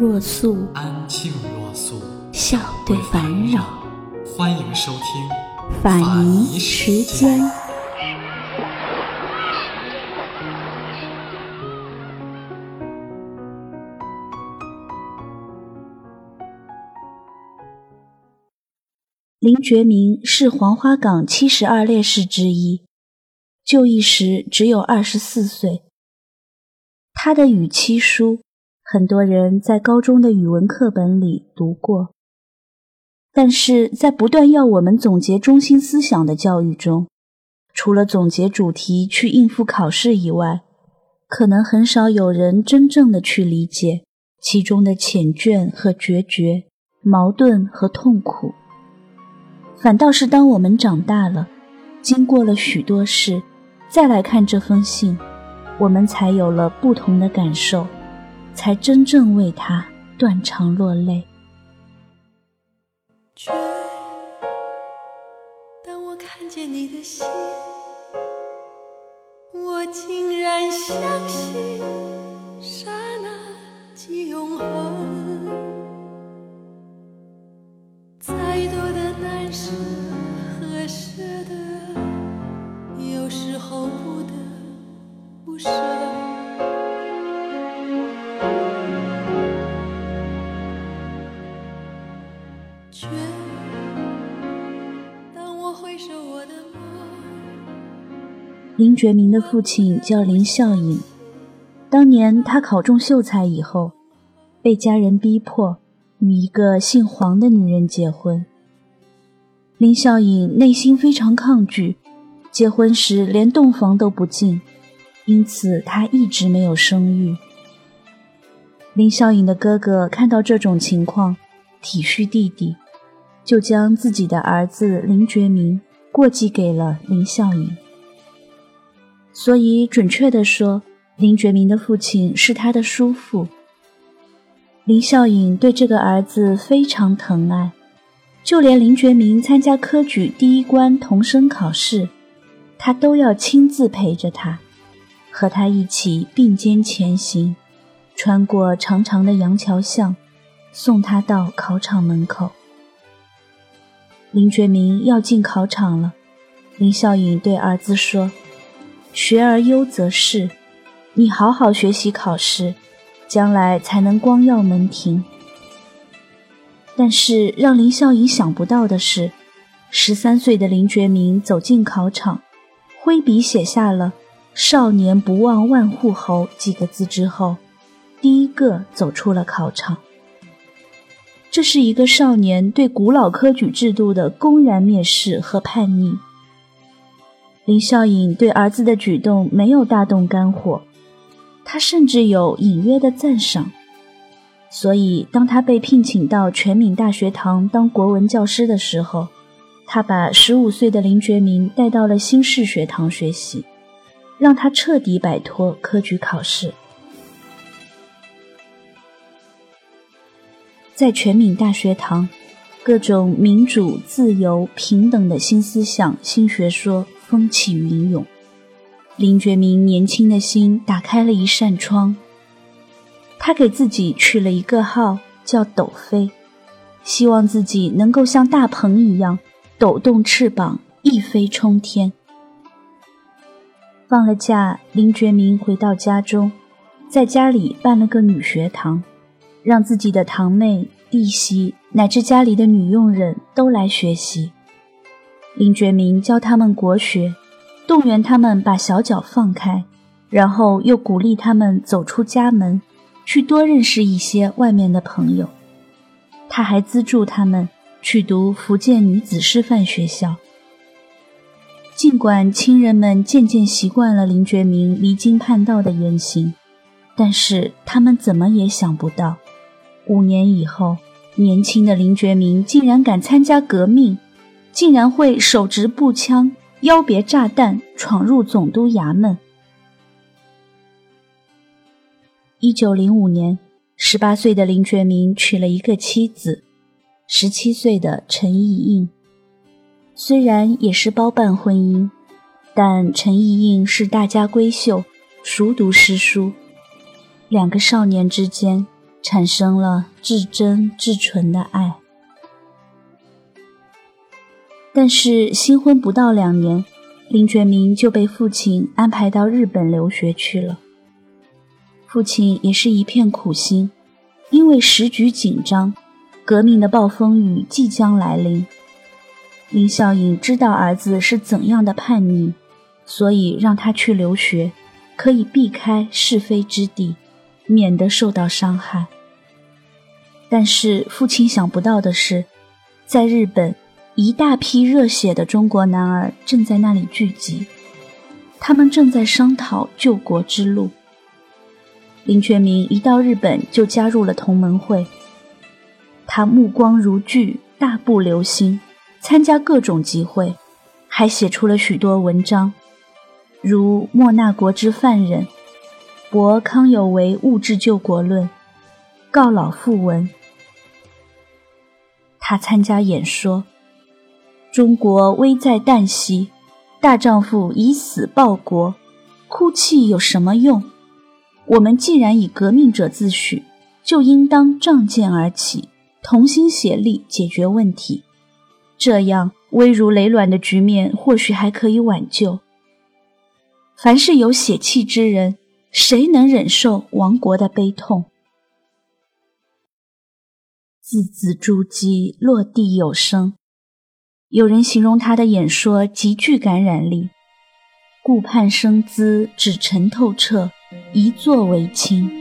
若素，安静若素，笑对烦扰。欢迎收听法尼时间。林觉民是黄花岗七十二烈士之一，就义时只有二十四岁。他的《与妻书》，很多人在高中的语文课本里读过，但是在不断要我们总结中心思想的教育中，除了总结主题去应付考试以外，可能很少有人真正的去理解其中的缱绻和决绝、矛盾和痛苦。反倒是当我们长大了，经过了许多事，再来看这封信，我们才有了不同的感受，才真正为他断肠落泪。当我看见你的心，我竟然相信刹那即永恒。再多的难舍和舍得，有时候不得不舍。却当我回首我的梦，林觉民的父亲叫林孝颖，当年他考中秀才以后，被家人逼迫与一个姓黄的女人结婚。林孝颖内心非常抗拒，结婚时连洞房都不进，因此他一直没有生育。林孝颖的哥哥看到这种情况，体恤弟弟，就将自己的儿子林觉民过继给了林孝隐。所以，准确地说，林觉民的父亲是他的叔父。林孝隐对这个儿子非常疼爱，就连林觉民参加科举第一关童生考试，他都要亲自陪着他，和他一起并肩前行，穿过长长的杨桥巷，送他到考场门口。林觉民要进考场了，林孝颖对儿子说。学而优则仕，你好好学习考试，将来才能光耀门庭。但是让林孝隐想不到的是，十三岁的林觉民走进考场，挥笔写下了“少年不忘万户侯”几个字之后，第一个走出了考场。这是一个少年对古老科举制度的公然蔑视和叛逆。林孝隐对儿子的举动没有大动肝火，他甚至有隐约的赞赏。所以，当他被聘请到全闽大学堂当国文教师的时候，他把十五岁的林觉民带到了新式学堂学习，让他彻底摆脱科举考试。在全闽大学堂，各种民主、自由、平等的新思想、新学说。风起云涌，林觉民年轻的心打开了一扇窗。他给自己取了一个号，叫斗飞，希望自己能够像大鹏一样抖动翅膀，一飞冲天。放了假，林觉民回到家中，在家里办了个女学堂，让自己的堂妹、弟媳乃至家里的女佣人都来学习。林觉民教他们国学，动员他们把小脚放开，然后又鼓励他们走出家门，去多认识一些外面的朋友。他还资助他们去读福建女子师范学校。尽管亲人们渐渐习惯了林觉民离经叛道的言行，但是他们怎么也想不到，五年以后，年轻的林觉民竟然敢参加革命，竟然会手执步枪、腰别炸弹闯入总督衙门。一九零五年，十八岁的林觉民娶了一个妻子，十七岁的陈意应。虽然也是包办婚姻，但陈意应是大家闺秀，熟读诗书。两个少年之间产生了至真至纯的爱，但是新婚不到两年，林觉民就被父亲安排到日本留学去了。父亲也是一片苦心，因为时局紧张，革命的暴风雨即将来临。林孝颖知道儿子是怎样的叛逆，所以让他去留学，可以避开是非之地。免得受到伤害。但是父亲想不到的是，在日本，一大批热血的中国男儿正在那里聚集，他们正在商讨救国之路。林觉民一到日本就加入了同盟会，他目光如炬，大步流星，参加各种集会，还写出了许多文章，如《莫那国之犯人》。博康有为物质救国论，告老复文。他参加演说：“中国危在旦夕，大丈夫以死报国，哭泣有什么用？我们既然以革命者自诩，就应当仗剑而起，同心协力解决问题。这样危如累卵的局面或许还可以挽救。凡是有血气之人。”谁能忍受亡国的悲痛？字字珠玑，落地有声。有人形容他的演说极具感染力，顾盼生姿，指沉透彻，一坐为清。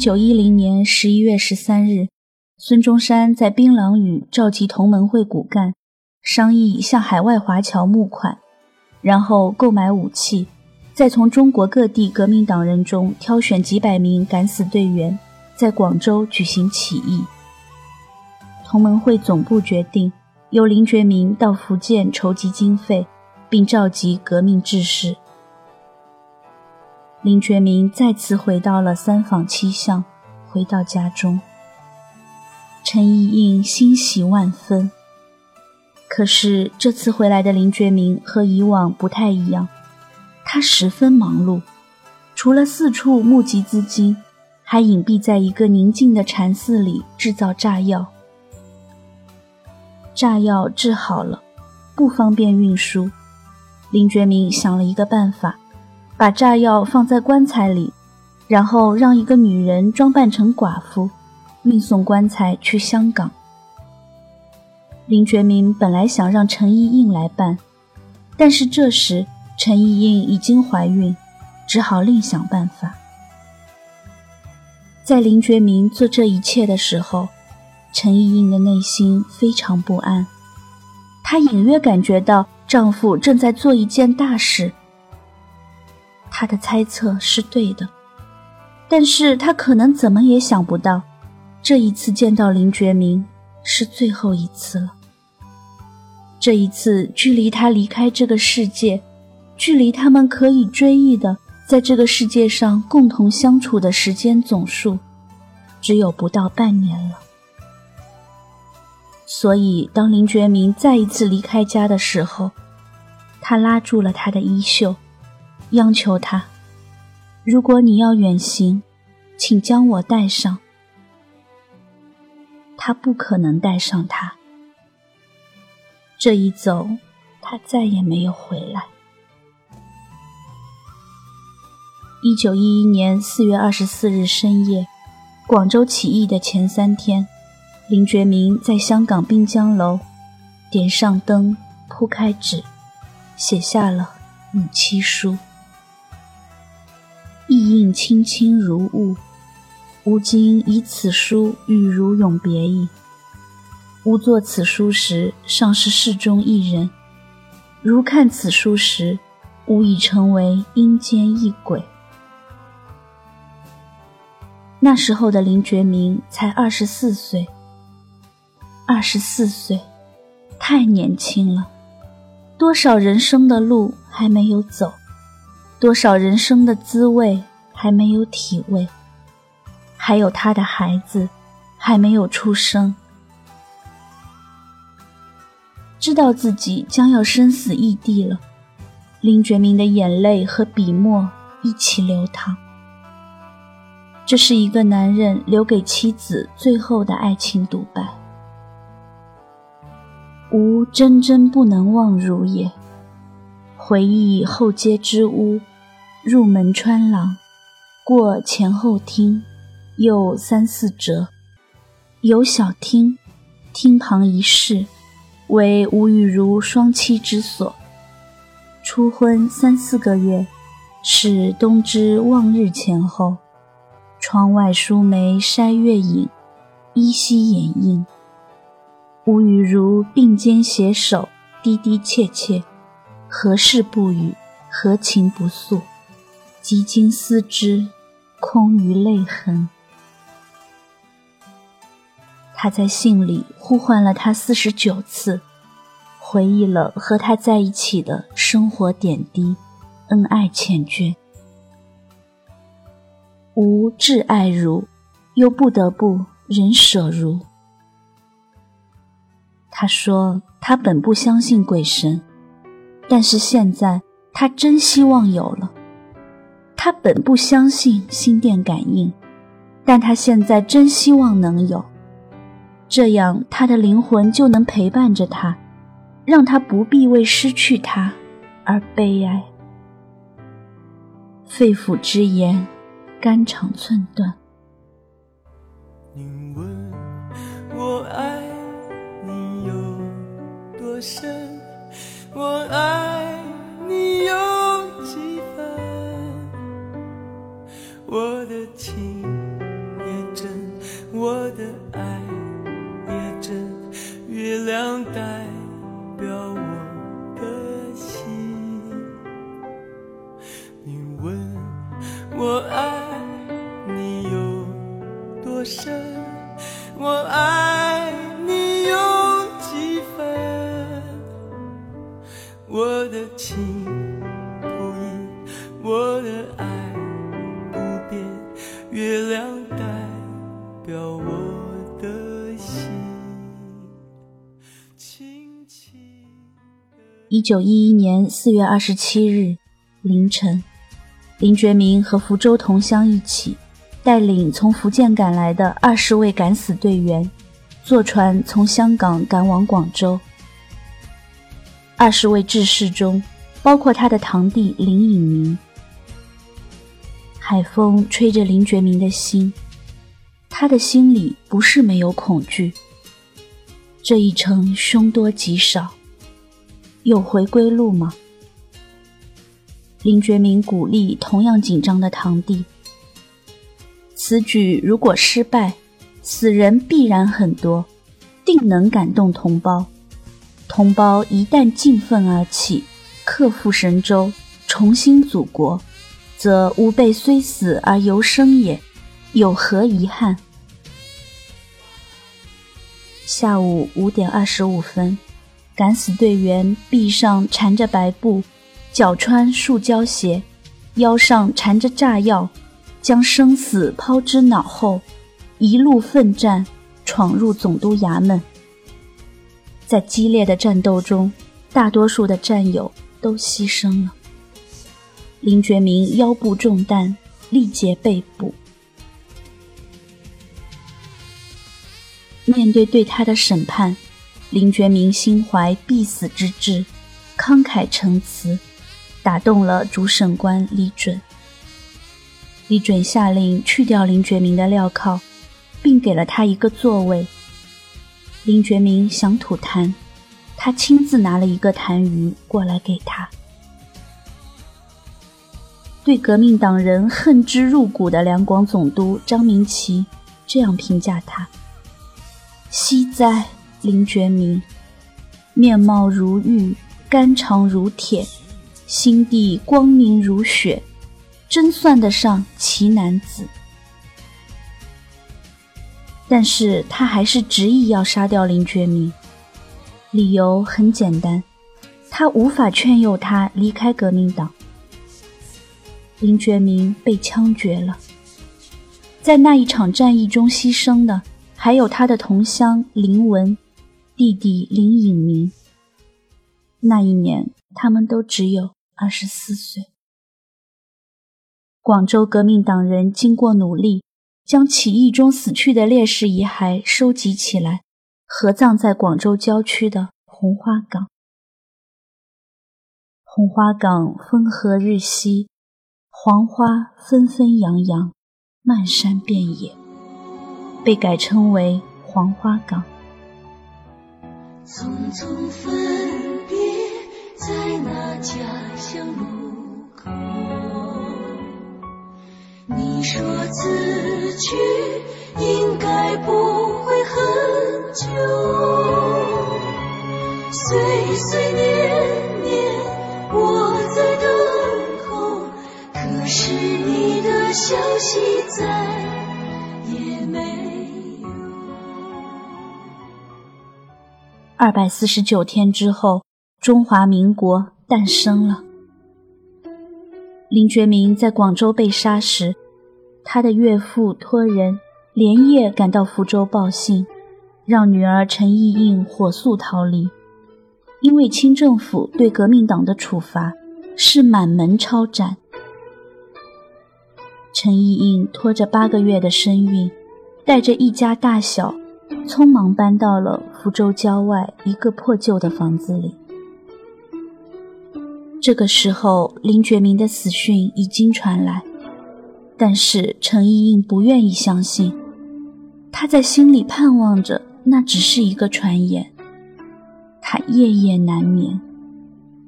九一零年十一月十三日，孙中山在槟榔屿召集同盟会骨干，商议向海外华侨募款，然后购买武器，再从中国各地革命党人中挑选几百名敢死队员，在广州举行起义。同盟会总部决定由林觉民到福建筹集经费，并召集革命志士。林觉民再次回到了三坊七巷，回到家中。陈意应欣喜万分。可是这次回来的林觉民和以往不太一样，他十分忙碌，除了四处募集资金，还隐蔽在一个宁静的禅寺里制造炸药。炸药制好了，不方便运输，林觉民想了一个办法。把炸药放在棺材里，然后让一个女人装扮成寡妇，运送棺材去香港。林觉民本来想让陈意应来办，但是这时陈意应已经怀孕，只好另想办法。在林觉民做这一切的时候，陈意应的内心非常不安，她隐约感觉到丈夫正在做一件大事。他的猜测是对的，但是他可能怎么也想不到，这一次见到林觉民是最后一次了。这一次距离他离开这个世界，距离他们可以追忆的在这个世界上共同相处的时间总数，只有不到半年了。所以，当林觉民再一次离开家的时候，他拉住了他的衣袖。央求他：“如果你要远行，请将我带上。”他不可能带上她。这一走，他再也没有回来。一九一一年四月二十四日深夜，广州起义的前三天，林觉民在香港滨江楼点上灯，铺开纸，写下了母妻书。意印清清如雾。吾今以此书与汝永别矣。吾作此书时，尚是世中一人；如看此书时，吾已成为阴间一鬼。那时候的林觉民才二十四岁，二十四岁，太年轻了。多少人生的路还没有走，多少人生的滋味还没有体味。还有他的孩子还没有出生，知道自己将要生死异地了，林觉民的眼泪和笔墨一起流淌。这是一个男人留给妻子最后的爱情独白。吾真真不能忘汝也，回忆后街之屋，入门穿廊，过前后厅。又三四折，有小厅，厅旁一室，为吴与如双栖之所。初婚三四个月，是冬之望日前后。窗外疏梅筛月影，依稀掩映。吴与如并肩携手，低低切切，何事不语，何情不诉？极经思之，空余泪痕。他在信里呼唤了他四十九次，回忆了和他在一起的生活点滴，恩爱缱绻。吾挚爱如，又不得不忍舍如。他说他本不相信鬼神，但是现在他真希望有了。他本不相信心电感应，但他现在真希望能有。这样，他的灵魂就能陪伴着他，让他不必为失去他而悲哀。肺腑之言，肝肠寸断。你问我爱你有多深，我爱你有我的情也真，我的爱。一九一一年四月二十七日凌晨，林觉民和福州同乡一起，带领从福建赶来的二十位敢死队员，坐船从香港赶往广州。二十位志士中，包括他的堂弟林隐明。海风吹着林觉民的心，他的心里不是没有恐惧。这一程凶多吉少。有回归路吗？林觉民鼓励同样紧张的堂弟：“此举如果失败，死人必然很多，定能感动同胞。同胞一旦振奋而起，克复神州，重新祖国，则吾辈虽死而犹生也，有何遗憾？”下午五点二十五分。敢死队员臂上缠着白布，脚穿塑胶鞋，腰上缠着炸药，将生死抛之脑后，一路奋战，闯入总督衙门。在激烈的战斗中，大多数的战友都牺牲了。林觉民腰部中弹，力竭被捕。面对对他的审判，林觉民心怀必死之志，慷慨陈词，打动了主审官李准。李准下令去掉林觉民的镣铐，并给了他一个座位。林觉民想吐痰，他亲自拿了一个痰盂过来给他。对革命党人恨之入骨的两广总督张明奇这样评价他：“惜哉，林觉民，面貌如玉，肝肠如铁，心地光明如雪，真算得上奇男子。”但是他还是执意要杀掉林觉民，理由很简单，他无法劝诱他离开革命党。林觉民被枪决了，在那一场战役中牺牲的还有他的同乡林文，弟弟林颖明。那一年，他们都只有二十四岁。广州革命党人经过努力，将起义中死去的烈士遗骸收集起来，合葬在广州郊区的红花岗。红花岗风和日息。黄花纷纷扬扬，漫山遍野，被改称为黄花岗。匆匆分别在那家乡路口，你说此去应该不会很久，岁岁年年我在等候，可。是你的消息在二百四十九天之后，中华民国诞生了。林觉民在广州被杀时，他的岳父托人连夜赶到福州报信，让女儿陈意应火速逃离，因为清政府对革命党的处罚是满门抄斩。陈意应拖着八个月的身孕，带着一家大小，匆忙搬到了福州郊外一个破旧的房子里。这个时候，林觉民的死讯已经传来，但是陈意应不愿意相信，他在心里盼望着那只是一个传言。他夜夜难眠，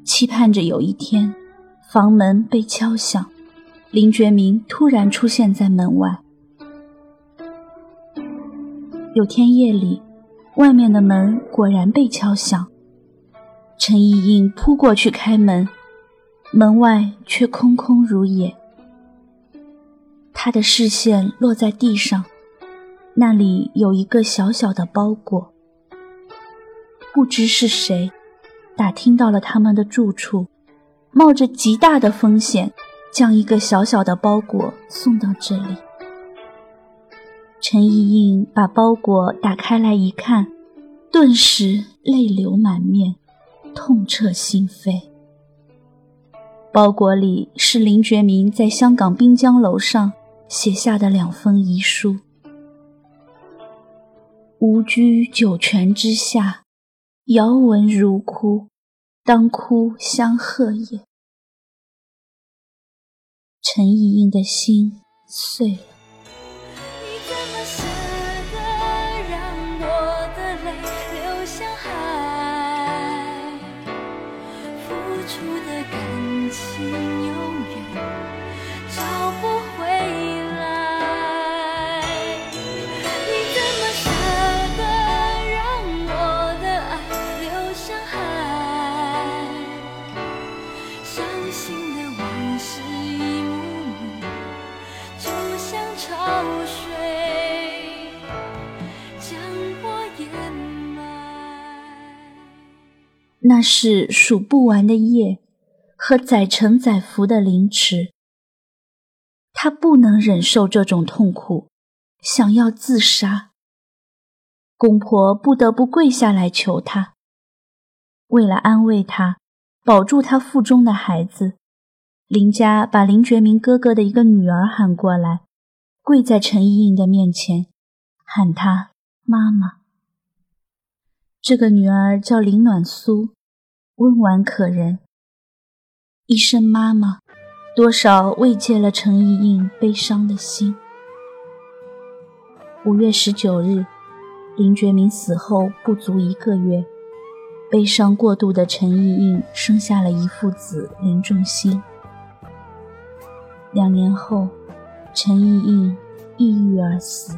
期盼着有一天，房门被敲响。林觉民突然出现在门外。有天夜里，外面的门果然被敲响。陈意应扑过去开门，门外却空空如也。他的视线落在地上，那里有一个小小的包裹。不知是谁，打听到了他们的住处，冒着极大的风险。将一个小小的包裹送到这里。陈意应把包裹打开来一看，顿时泪流满面，痛彻心扉。包裹里是林觉民在香港滨江楼上写下的两封遗书：“吾居九泉之下，遥闻如哭，当哭相和也。”陈意应的心碎了。那是数不完的夜和载沉载浮的凌迟。他不能忍受这种痛苦，想要自杀。公婆不得不跪下来求他。为了安慰他，保住他腹中的孩子，林家把林觉民哥哥的一个女儿喊过来。跪在陈意应的面前，喊她妈妈。这个女儿叫林暖苏，温婉可人。一声妈妈，多少慰藉了陈意映悲伤的心。五月十九日，林觉民死后不足一个月，悲伤过度的陈意映生下了一父子林仲新。两年后，陈意映抑郁而死。